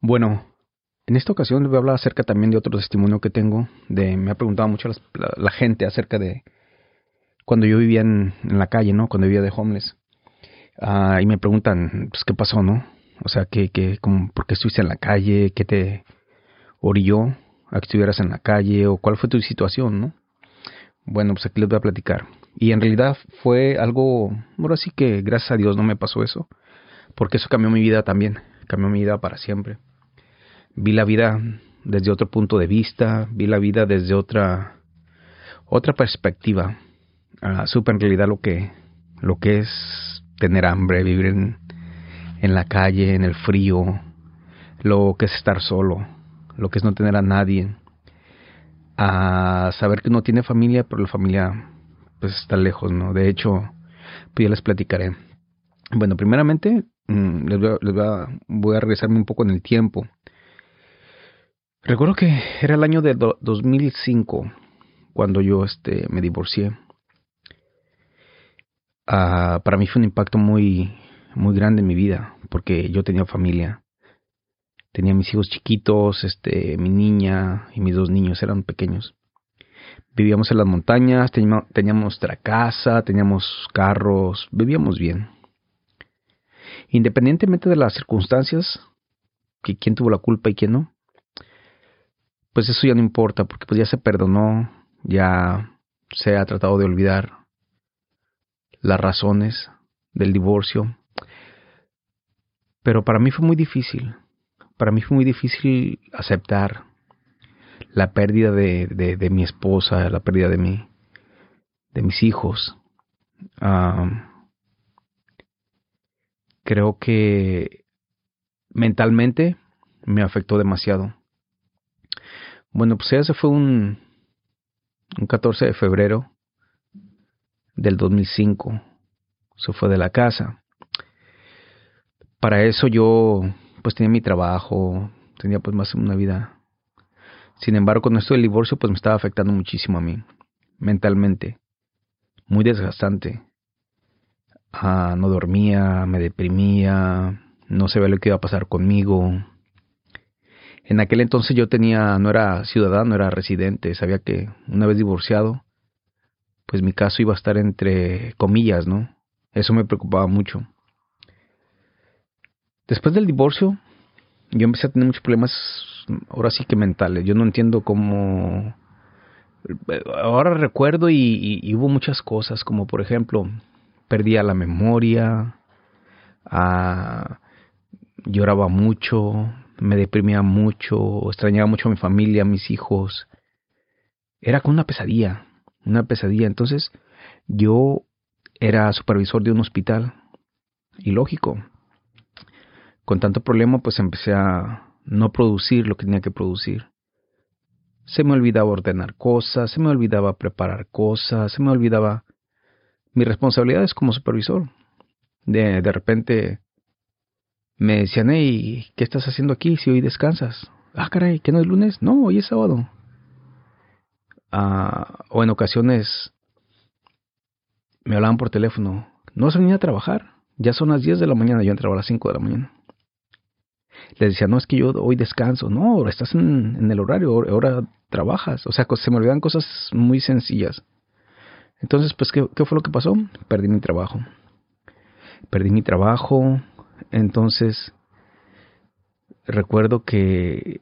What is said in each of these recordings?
Bueno, en esta ocasión les voy a hablar acerca también de otro testimonio que tengo. De, me ha preguntado mucho la, gente acerca de cuando yo vivía en, la calle, ¿no? Cuando vivía de homeless. Ah, y me preguntan, pues, ¿qué pasó, no? O sea, ¿qué, qué, cómo, ¿por qué estuviste en la calle? ¿Qué te orilló a que estuvieras en la calle? ¿O cuál fue tu situación, no? Bueno, pues aquí les voy a platicar. Y en realidad fue algo, ahora sí que gracias a Dios no me pasó eso, porque eso cambió mi vida también, cambió mi vida para siempre. Vi la vida desde otro punto de vista, vi la vida desde otra otra perspectiva. Uh, supe en realidad lo que lo que es tener hambre, vivir en, en la calle, en el frío, lo que es estar solo, lo que es no tener a nadie, a saber que uno tiene familia, pero la familia pues está lejos, ¿no? De hecho, pues ya les platicaré. Bueno, primeramente, mm, les, voy a, les voy, a, voy a regresarme un poco en el tiempo. Recuerdo que era el año de 2005 cuando yo este, me divorcié. Ah, para mí fue un impacto muy, muy grande en mi vida, porque yo tenía familia. Tenía mis hijos chiquitos, este, mi niña y mis dos niños eran pequeños. Vivíamos en las montañas, teníamos, teníamos nuestra casa, teníamos carros, vivíamos bien. Independientemente de las circunstancias, que quién tuvo la culpa y quién no, pues eso ya no importa, porque pues ya se perdonó, ya se ha tratado de olvidar las razones del divorcio. Pero para mí fue muy difícil, para mí fue muy difícil aceptar la pérdida de, de, mi esposa, la pérdida de mi, de mis hijos. creo que mentalmente me afectó demasiado. Bueno, pues ese fue un, un 14 de febrero del 2005. Se fue de la casa. Para eso yo pues tenía mi trabajo, tenía pues más una vida. Sin embargo, con esto del divorcio pues me estaba afectando muchísimo a mí, mentalmente. Muy desgastante. Ah, no dormía, me deprimía, no sabía lo que iba a pasar conmigo en aquel entonces yo tenía, no era ciudadano, era residente, sabía que una vez divorciado, pues mi caso iba a estar entre comillas, ¿no? Eso me preocupaba mucho. Después del divorcio, yo empecé a tener muchos problemas, ahora sí que mentales. Yo no entiendo cómo... Ahora recuerdo y, hubo muchas cosas, como por ejemplo, perdía la memoria, lloraba mucho, me deprimía mucho, extrañaba mucho a mi familia, a mis hijos. Era como una pesadilla, una pesadilla. Entonces, yo era supervisor de un hospital. Y lógico, con tanto problema, pues empecé a no producir lo que tenía que producir. Se me olvidaba ordenar cosas, se me olvidaba preparar cosas, se me olvidaba mis responsabilidades como supervisor. De, de repente me decían, hey, ¿qué estás haciendo aquí si hoy descansas? Ah, caray, ¿que no es lunes? No, hoy es sábado. Ah, o en ocasiones me hablaban por teléfono, no se venía a trabajar, ya son las 10 de la mañana, yo entraba a las 5 de la mañana. Les decía, no, es que yo hoy descanso, no, estás en, el horario, ahora, trabajas, o sea, se me olvidan cosas muy sencillas. Entonces, pues, ¿qué, ¿qué fue lo que pasó? Perdí mi trabajo. Perdí mi trabajo, entonces, recuerdo que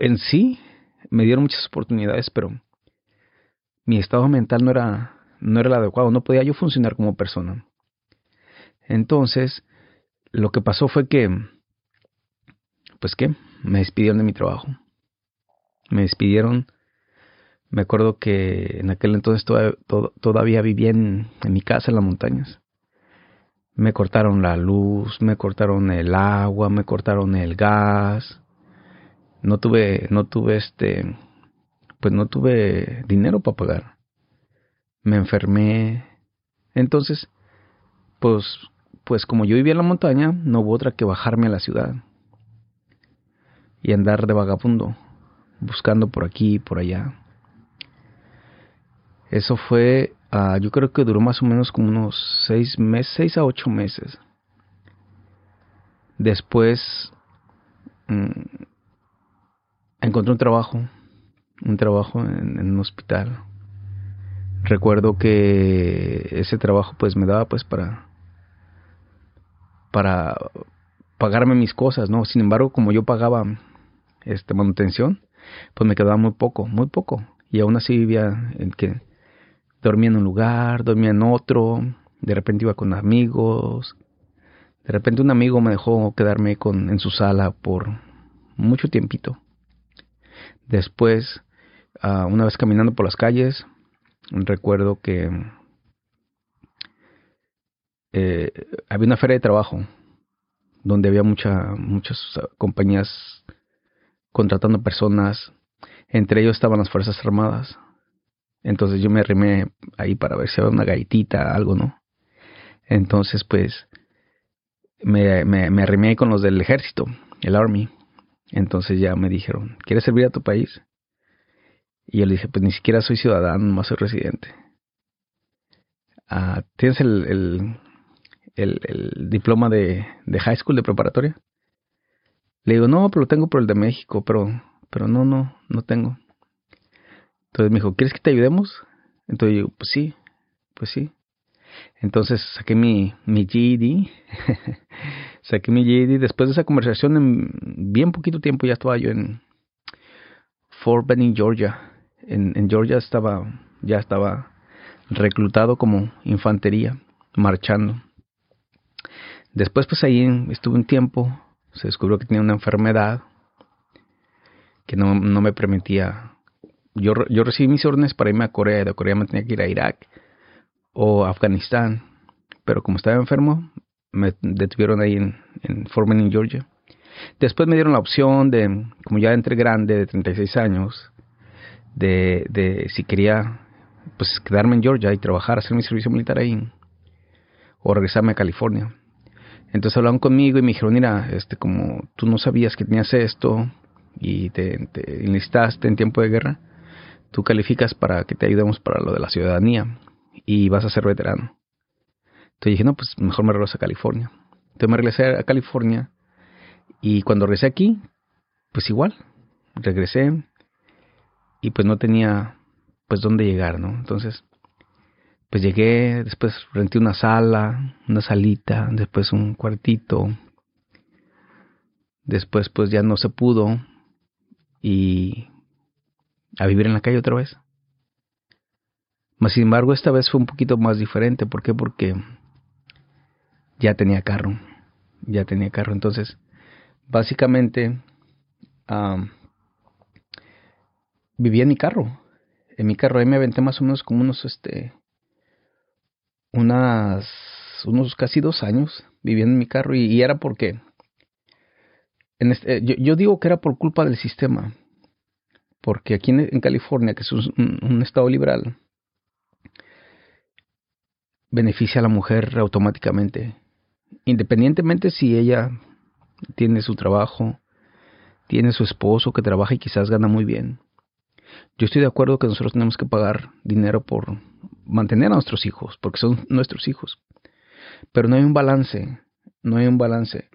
en sí me dieron muchas oportunidades, pero mi estado mental no era, no era el adecuado, no podía yo funcionar como persona. Entonces, lo que pasó fue que, pues qué, me despidieron de mi trabajo. Me despidieron, me acuerdo que en aquel entonces todavía, vivía en mi casa en las montañas me cortaron la luz, me cortaron el agua, me cortaron el gas. No tuve, no tuve este, pues no tuve dinero para pagar. Me enfermé. Entonces, pues, pues como yo vivía en la montaña, no hubo otra que bajarme a la ciudad y andar de vagabundo, buscando por aquí y por allá. Eso fue Ah, yo creo que duró más o menos como unos seis meses, seis a ocho meses. Después mm, encontré un trabajo, un trabajo en, en, un hospital. Recuerdo que ese trabajo pues me daba pues para para pagarme mis cosas, ¿no? Sin embargo, como yo pagaba este manutención, pues me quedaba muy poco, muy poco. Y aún así vivía en que dormía en un lugar, dormía en otro, de repente iba con amigos. De repente un amigo me dejó quedarme con, en su sala por mucho tiempito. Después, uh, una vez caminando por las calles, recuerdo que eh, había una feria de trabajo donde había mucha, muchas compañías contratando personas. Entre ellos estaban las Fuerzas Armadas. Entonces yo me arrimé ahí para ver si había una gaitita, algo, ¿no? Entonces, pues, me, me, arrimé con los del ejército, el Army. Entonces ya me dijeron, ¿quieres servir a tu país? Y yo le dije, pues ni siquiera soy ciudadano, no soy residente. Ah, ¿Tienes el, el, el, el diploma de, de, high school, de preparatoria? Le digo, no, pero lo tengo por el de México, pero, pero no, no, no tengo. Entonces me dijo, ¿quieres que te ayudemos? Entonces yo, pues sí, pues sí. Entonces saqué mi, mi GED, saqué mi GED. Después de esa conversación, en bien poquito tiempo ya estaba yo en Fort Benning, Georgia. En, en Georgia estaba, ya estaba reclutado como infantería, marchando. Después pues ahí estuve un tiempo, se descubrió que tenía una enfermedad que no, no me permitía... Yo, yo recibí mis órdenes para irme a Corea, de Corea me tenía que ir a Irak o Afganistán, pero como estaba enfermo, me detuvieron ahí en, en Fort Georgia. Después me dieron la opción de, como ya entré grande, de 36 años, de, de si quería pues quedarme en Georgia y trabajar, hacer mi servicio militar ahí, o regresarme a California. Entonces hablaron conmigo y me dijeron, mira, este, como tú no sabías que tenías esto y te enlistaste en tiempo de guerra, tú calificas para que te ayudemos para lo de la ciudadanía y vas a ser veterano. Entonces dije, no, pues mejor me regreso a California. Entonces me regresé a California y cuando regresé aquí, pues igual, regresé y pues no tenía pues dónde llegar, ¿no? Entonces, pues llegué, después renté una sala, una salita, después un cuartito. Después pues ya no se pudo y a vivir en la calle otra vez. Mas, sin embargo, esta vez fue un poquito más diferente. ¿Por qué? Porque ya tenía carro. Ya tenía carro. Entonces, básicamente, vivía en mi carro. En mi carro ahí me aventé más o menos como unos, este, unas, unos casi dos años viviendo en mi carro. Y, era porque, en este, yo, digo que era por culpa del sistema. Porque aquí en, California, que es un estado liberal, beneficia a la mujer automáticamente, independientemente si ella tiene su trabajo, tiene su esposo que trabaja y quizás gana muy bien. Yo estoy de acuerdo que nosotros tenemos que pagar dinero por mantener a nuestros hijos, porque son nuestros hijos. Pero no hay un balance, no hay un balance.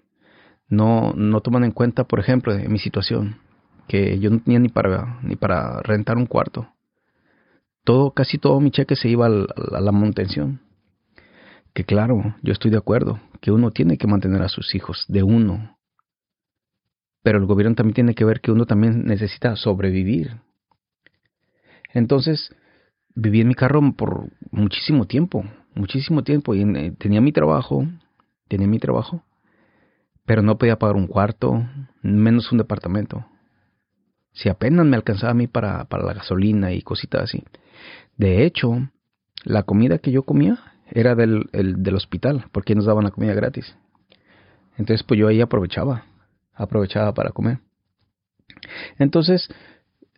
No, no toman en cuenta, por ejemplo, en mi situación, que yo no tenía ni para, ni para rentar un cuarto. Todo, casi todo mi cheque se iba a la manutención que claro, yo estoy de acuerdo, que uno tiene que mantener a sus hijos de uno. Pero el gobierno también tiene que ver que uno también necesita sobrevivir. Entonces, viví en mi carro por muchísimo tiempo, muchísimo tiempo, y eh, tenía mi trabajo, tenía mi trabajo, pero no podía pagar un cuarto, menos un departamento. Si apenas me alcanzaba a mí para, para la gasolina y cositas así. De hecho, la comida que yo comía era del, del hospital, porque nos daban la comida gratis. Entonces, pues yo ahí aprovechaba, aprovechaba para comer. Entonces,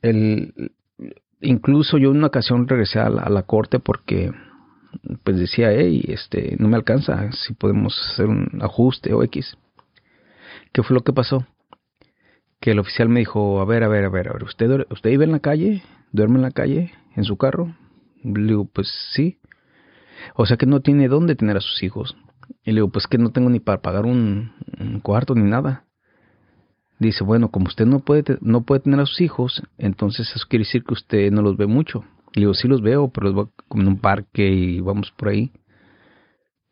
el, incluso yo en una ocasión regresé a la, corte porque pues decía, hey, este, no me alcanza, si podemos hacer un ajuste o X. ¿Qué fue lo que pasó? Que el oficial me dijo, a ver, a ver, a ver, a ver, ¿usted, usted vive en la calle? ¿Duerme en la calle? ¿En su carro? Le digo, pues sí. O sea que no tiene dónde tener a sus hijos. Y le digo, pues que no tengo ni para pagar un, cuarto ni nada. dice, bueno, como usted no puede, no puede tener a sus hijos, entonces eso quiere decir que usted no los ve mucho. Y digo, sí los veo, pero los como en un parque y vamos por ahí.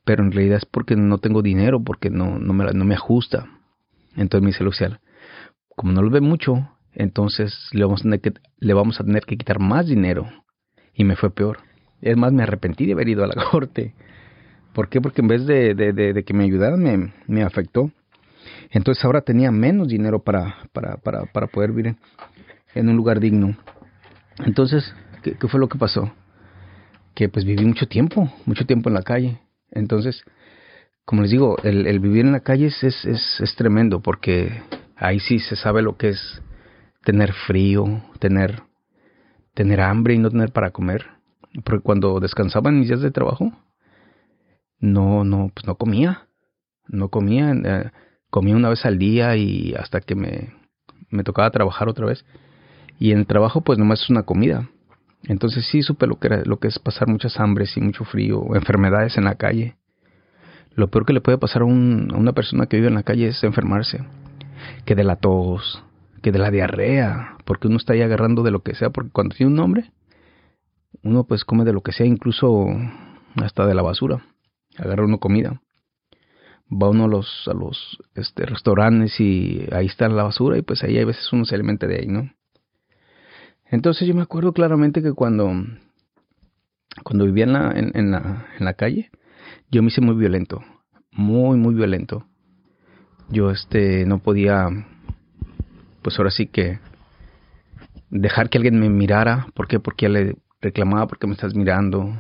Pero en realidad es porque no tengo dinero, porque no, no, me, no me ajusta. Entonces me dice Lucial, como no los ve mucho, entonces le vamos, a tener que, le vamos a tener que quitar más dinero. Y me fue peor. Es más, me arrepentí de haber ido a la corte. ¿Por qué? Porque en vez de, de, que me ayudaran, me, me, afectó. Entonces ahora tenía menos dinero para, para, para, para poder vivir en, un lugar digno. Entonces, ¿qué, ¿qué, fue lo que pasó? Que pues viví mucho tiempo, mucho tiempo en la calle. Entonces, como les digo, el, vivir en la calle es, es, es tremendo porque ahí sí se sabe lo que es tener frío, tener, tener hambre y no tener para comer. Porque cuando descansaba en mis días de trabajo, no, no, pues no comía. No comía. Eh, comía una vez al día y hasta que me, me tocaba trabajar otra vez. Y en el trabajo, pues nomás es una comida. Entonces sí supe lo que era, lo que es pasar muchas hambres y mucho frío, enfermedades en la calle. Lo peor que le puede pasar a, un, a una persona que vive en la calle es enfermarse. Que de la tos, que de la diarrea, porque uno está ahí agarrando de lo que sea, porque cuando tiene un nombre, uno pues come de lo que sea, incluso hasta de la basura, agarra uno comida. Va uno a los, a los este, restaurantes y ahí está la basura y pues ahí a veces uno se alimenta de ahí, ¿no? Entonces yo me acuerdo claramente que cuando, cuando vivía en la, en, la, en la calle, yo me hice muy violento, muy, muy violento. Yo este, no podía pues ahora sí que dejar que alguien me mirara, ¿por qué? Porque le reclamaba porque me estás mirando.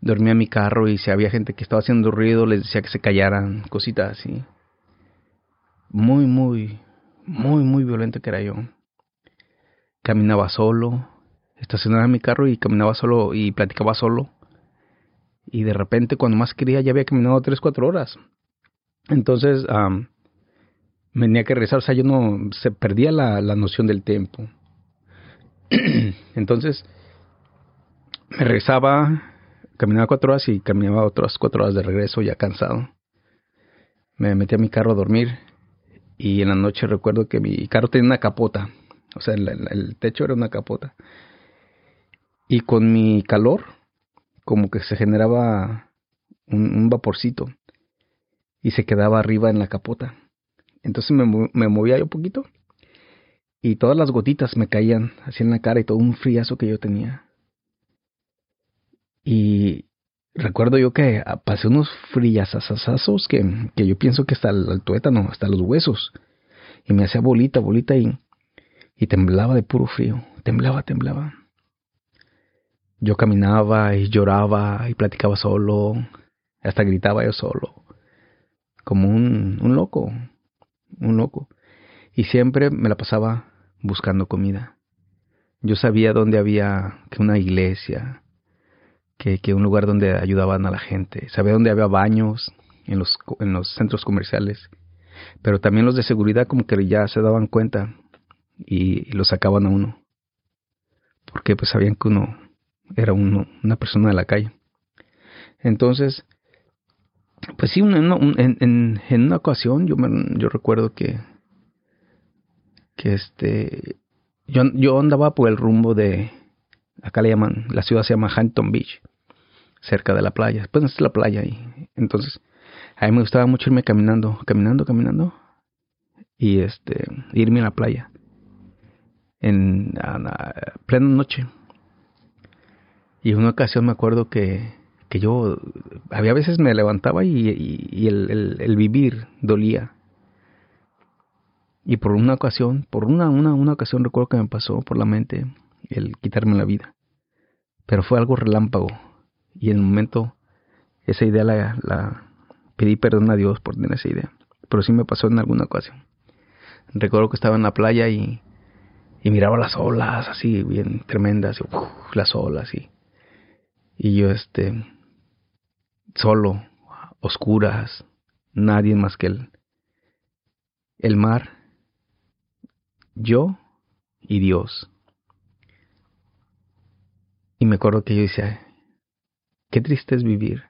Dormía en mi carro y si había gente que estaba haciendo ruido, les decía que se callaran, cositas así. Muy, muy, muy, muy violento que era yo. Caminaba solo, estacionaba mi carro y caminaba solo y platicaba solo. Y de repente, cuando más quería, ya había caminado tres, cuatro horas. Entonces, tenía que regresar, o sea, yo no, se perdía la, la noción del tiempo. Entonces, me regresaba, caminaba cuatro horas y caminaba otras cuatro horas de regreso ya cansado. Me metí a mi carro a dormir y en la noche recuerdo que mi carro tenía una capota, o sea, el, techo era una capota. Y con mi calor, como que se generaba un vaporcito y se quedaba arriba en la capota. Entonces me, me movía yo poquito y todas las gotitas me caían así en la cara y todo un friazo que yo tenía. Y recuerdo yo que pasé unos friazazazazos que, que yo pienso que hasta el, tuétano, hasta los huesos. Y me hacía bolita, bolita y, y temblaba de puro frío. Temblaba, temblaba. Yo caminaba y lloraba y platicaba solo. Hasta gritaba yo solo. Como un, un loco un loco. Y siempre me la pasaba buscando comida. Yo sabía dónde había que una iglesia, que, que un lugar donde ayudaban a la gente. Sabía dónde había baños en los, en los centros comerciales. Pero también los de seguridad como que ya se daban cuenta y, lo sacaban a uno. Porque pues sabían que uno era uno, una persona de la calle. Entonces, pues sí, en, una ocasión yo, me, yo recuerdo que, que este, yo, yo andaba por el rumbo de, acá le llaman, la ciudad se llama Hampton Beach, cerca de la playa, pues es la playa ahí. Entonces, a mí me gustaba mucho irme caminando, caminando, caminando, y este, irme a la playa, en plena noche. Y en una ocasión me acuerdo que que yo, había veces me levantaba y, el, vivir dolía. Y por una ocasión, por una, una, una ocasión recuerdo que me pasó por la mente el quitarme la vida. Pero fue algo relámpago. Y en el momento, esa idea la, la pedí perdón a Dios por tener esa idea. Pero sí me pasó en alguna ocasión. Recuerdo que estaba en la playa y, miraba las olas así, bien tremendas, las olas y, y yo este solo, oscuras, nadie más que él. El mar, yo y Dios. Y me acuerdo que yo decía, qué triste es vivir,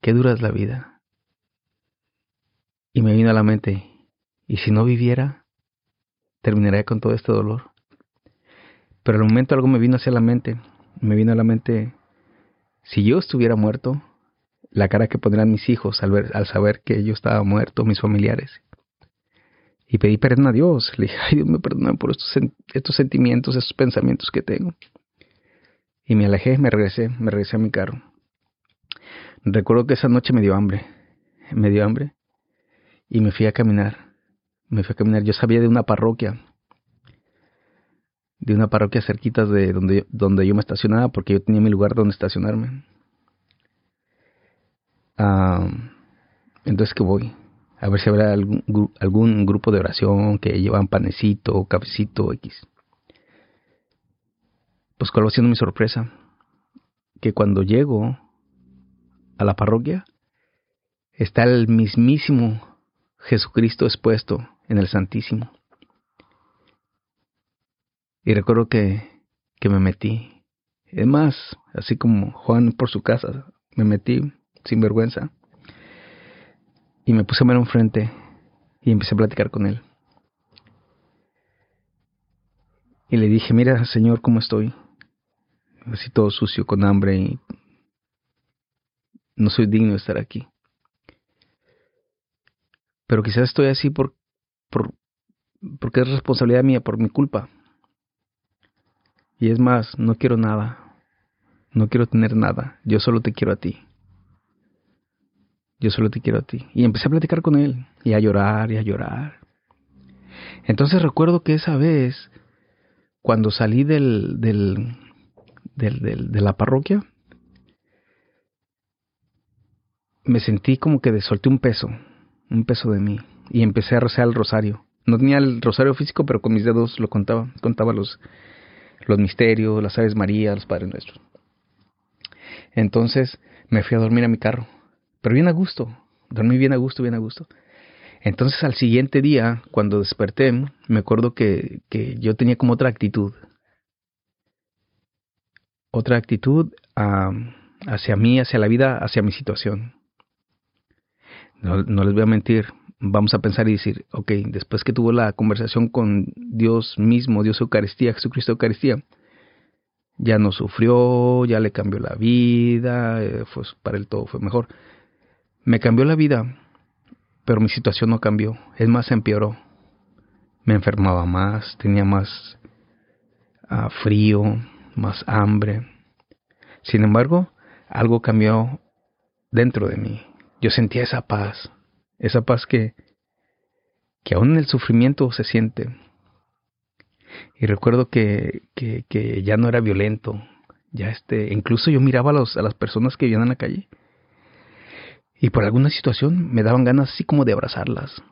qué dura es la vida. Y me vino a la mente, Y si no viviera, terminaría con todo este dolor. Pero al momento algo me vino hacia la mente. Me vino a la mente, si yo estuviera muerto, la cara que pondrían mis hijos al, saber que yo estaba muerto, mis familiares. Y pedí perdón a Dios. Le dije, ay Dios me perdone por estos, estos sentimientos, estos pensamientos que tengo. Y me alejé, me regresé, me regresé a mi carro. Recuerdo que esa noche me dio hambre. Me dio hambre. Y me fui a caminar. Me fui a caminar. Yo sabía de una parroquia. De una parroquia cerquita de donde, donde yo me estacionaba porque yo tenía mi lugar donde estacionarme. Ah, entonces que voy. A ver si habrá algún, algún grupo de oración que llevan panecito, cafecito, X. Pues cuál va siendo mi sorpresa. Que cuando llego a la parroquia, está el mismísimo Jesucristo expuesto en el Santísimo. Y recuerdo que, que me metí. Es más, así como Juan por su casa, me metí sin vergüenza. Y me puse a ver enfrente y empecé a platicar con él. Y le dije, mira, Señor, ¿cómo estoy? Así todo sucio, con hambre y no soy digno de estar aquí. Pero quizás estoy así por, por, porque es responsabilidad mía, por mi culpa. Y es más, no quiero nada. No quiero tener nada. Yo solo te quiero a ti. Yo solo te quiero a ti. Y empecé a platicar con él. Y a llorar y a llorar. Entonces recuerdo que esa vez, cuando salí del, del, del, de la parroquia, me sentí como que solté un peso, un peso de mí, y empecé a rezar el rosario. No tenía el rosario físico, pero con mis dedos lo contaba, contaba los, los misterios, las Aves María, los Padres Nuestros. Entonces me fui a dormir a mi carro, pero bien a gusto, dormí bien a gusto, bien a gusto. Entonces al siguiente día, cuando desperté, me acuerdo que, que yo tenía como otra actitud. Otra actitud hacia mí, hacia la vida, hacia mi situación. No, no les voy a mentir, vamos a pensar y decir, ok, después que tuvo la conversación con Dios mismo, Dios Eucaristía, Jesucristo Eucaristía, ya no sufrió, ya le cambió la vida, pues para él todo fue mejor. Me cambió la vida, pero mi situación no cambió, es más, empeoró. Me enfermaba más, tenía más ah, frío, más hambre. Sin embargo, algo cambió dentro de mí. Yo sentía esa paz, esa paz que, que aún en el sufrimiento se siente. Y recuerdo que, que, ya no era violento, ya este, incluso yo miraba a, los, a las personas que vivían en la calle y por alguna situación me daban ganas así como de abrazarlas,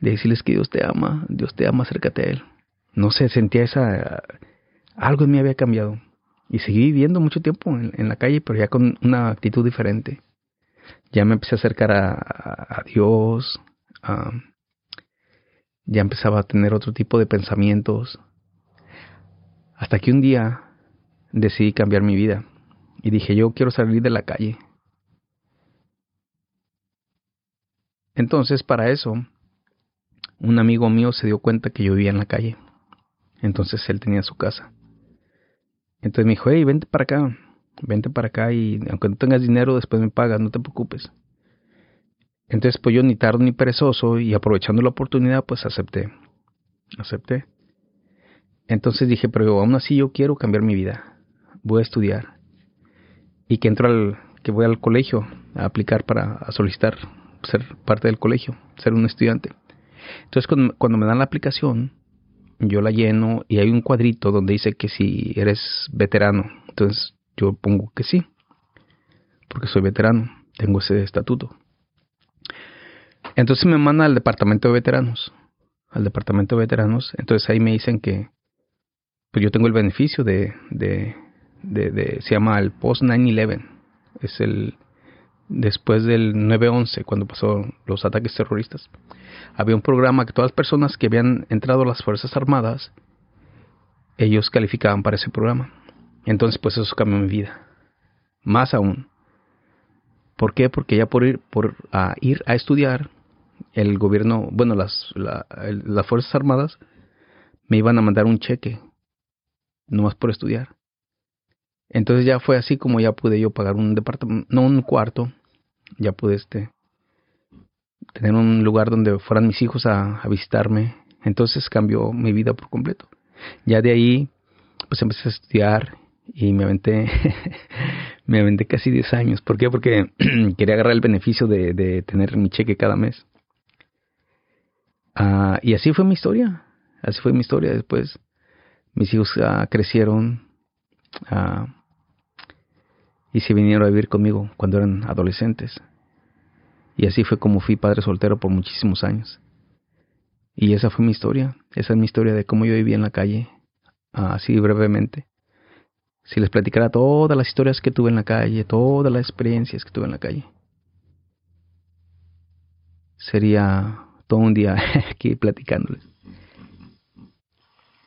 de decirles que Dios te ama, Dios te ama, acércate a Él. No sé, sentía esa... Algo en mí había cambiado. Y seguí viviendo mucho tiempo en, la calle, pero ya con una actitud diferente. Ya me empecé a acercar a, Dios, ya empezaba a tener otro tipo de pensamientos. Hasta que un día decidí cambiar mi vida y dije, yo quiero salir de la calle. Entonces, para eso, un amigo mío se dio cuenta que yo vivía en la calle. Entonces él tenía su casa. Entonces me dijo, hey, vente para acá, vente para acá y aunque no tengas dinero, después me pagas, no te preocupes. Entonces, pues yo ni tardo ni perezoso y aprovechando la oportunidad, pues acepté. Acepté. Entonces dije, pero aún así yo quiero cambiar mi vida. Voy a estudiar. Y que entro al, que voy al colegio a aplicar para solicitar ser parte del colegio, ser un estudiante. Entonces cuando, me dan la aplicación, yo la lleno y hay un cuadrito donde dice que si eres veterano. Entonces yo pongo que sí, porque soy veterano, tengo ese estatuto. Entonces me mandan al departamento de veteranos, al departamento de veteranos. Entonces ahí me dicen que pues yo tengo el beneficio de, de, de, de se llama el Post 9-11. Es el, después del 9-11, cuando pasó los ataques terroristas, había un programa que todas las personas que habían entrado a las Fuerzas Armadas, ellos calificaban para ese programa. Entonces, pues eso cambió mi vida. Más aún. ¿Por qué? Porque ya por ir, por, a ir a estudiar, el gobierno, bueno, las, las Fuerzas Armadas me iban a mandar un cheque, nomás por estudiar. Entonces ya fue así como ya pude yo pagar un departamento, no un cuarto, ya pude este tener un lugar donde fueran mis hijos a, visitarme. Entonces cambió mi vida por completo. Ya de ahí, pues empecé a estudiar y me aventé, me aventé casi 10 años. ¿Por qué? Porque quería agarrar el beneficio de, tener mi cheque cada mes. Ah, y así fue mi historia. Así fue mi historia. Después mis hijos ah, crecieron ah, y se vinieron a vivir conmigo cuando eran adolescentes. Y así fue como fui padre soltero por muchísimos años. Y esa fue mi historia. Esa es mi historia de cómo yo vivía en la calle, así brevemente. Si les platicara todas las historias que tuve en la calle, todas las experiencias que tuve en la calle, sería todo un día aquí platicándoles.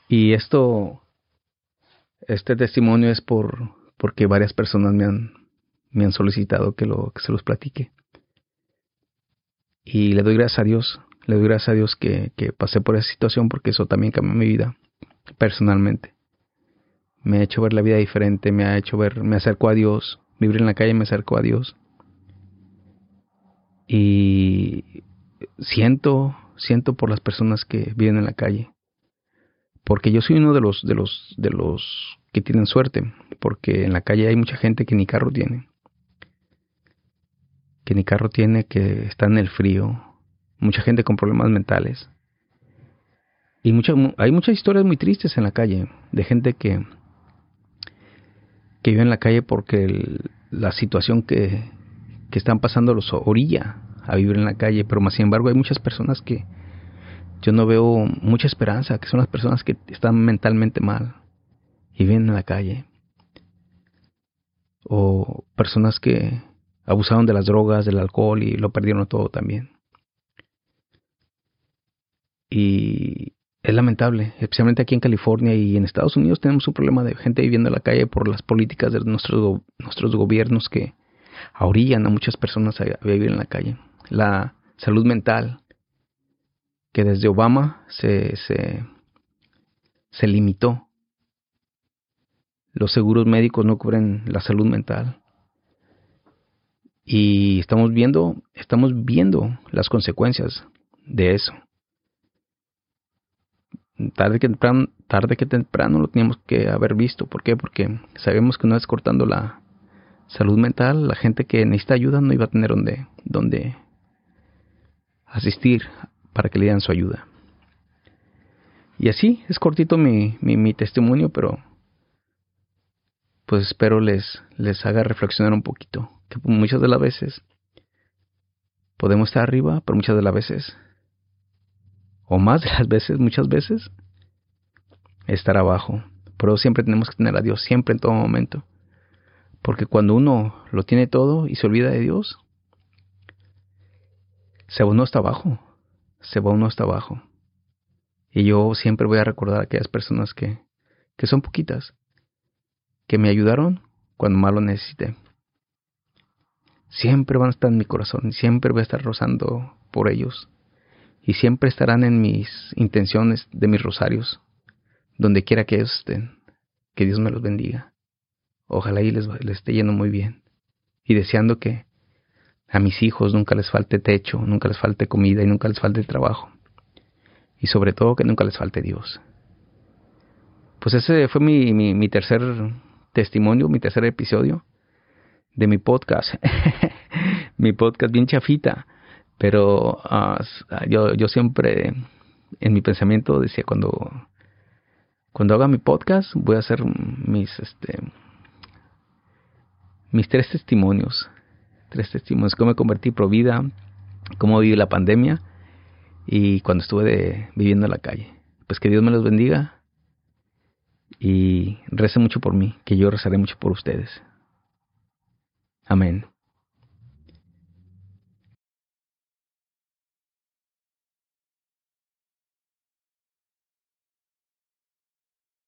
Y esto, este testimonio es por porque varias personas me han, me han solicitado que, lo, que se los platique. Y le doy gracias a Dios, le doy gracias a Dios que, que pasé por esa situación porque eso también cambió mi vida personalmente. Me ha hecho ver la vida diferente, me ha hecho ver, me acercó a Dios, vivir en la calle me acercó a Dios. Y siento, siento por las personas que viven en la calle. Porque yo soy uno de los, de los, de los que tienen suerte, porque en la calle hay mucha gente que ni carro tiene que ni carro tiene, que está en el frío, mucha gente con problemas mentales. Y mucha, hay muchas historias muy tristes en la calle, de gente que, que vive en la calle porque la situación que, que están pasando los orilla a vivir en la calle, pero más sin embargo hay muchas personas que yo no veo mucha esperanza, que son las personas que están mentalmente mal y viven en la calle. O personas que, abusaron de las drogas, del alcohol y lo perdieron todo también. Y es lamentable, especialmente aquí en California y en Estados Unidos tenemos un problema de gente viviendo en la calle por las políticas de nuestros, nuestros gobiernos que ahorillan a muchas personas a vivir en la calle. La salud mental, que desde Obama se, se, se limitó. Los seguros médicos no cubren la salud mental. Y estamos viendo, estamos viendo las consecuencias de eso. Tarde que temprano, tarde que temprano lo teníamos que haber visto. ¿Por qué? Porque sabemos que no es cortando la salud mental, la gente que necesita ayuda no iba a tener donde, donde asistir para que le dieran su ayuda. Y así es cortito mi, mi, mi testimonio, pero pues espero les, les haga reflexionar un poquito muchas de las veces podemos estar arriba, pero muchas de las veces, o más de las veces, muchas veces, estar abajo. Pero siempre tenemos que tener a Dios, siempre en todo momento. Porque cuando uno lo tiene todo y se olvida de Dios, se va uno hasta abajo, se va uno hasta abajo. Y yo siempre voy a recordar a aquellas personas que, que son poquitas, que me ayudaron cuando más lo necesité siempre van a estar en mi corazón, siempre voy a estar rozando por ellos y siempre estarán en mis intenciones de mis rosarios, donde quiera que estén. Que Dios me los bendiga. Ojalá y les, les esté yendo muy bien. Y deseando que a mis hijos nunca les falte techo, nunca les falte comida y nunca les falte trabajo. Y sobre todo que nunca les falte Dios. Pues ese fue mi, mi tercer testimonio, mi tercer episodio de mi podcast. mi podcast bien chafita. Pero ah, yo, yo siempre en mi pensamiento decía cuando cuando haga mi podcast voy a hacer mis este mis tres testimonios tres testimonios. Cómo me convertí pro vida cómo viví la pandemia y cuando estuve viviendo en la calle. Pues que Dios me los bendiga y rece mucho por mí que yo rezaré mucho por ustedes. Amén.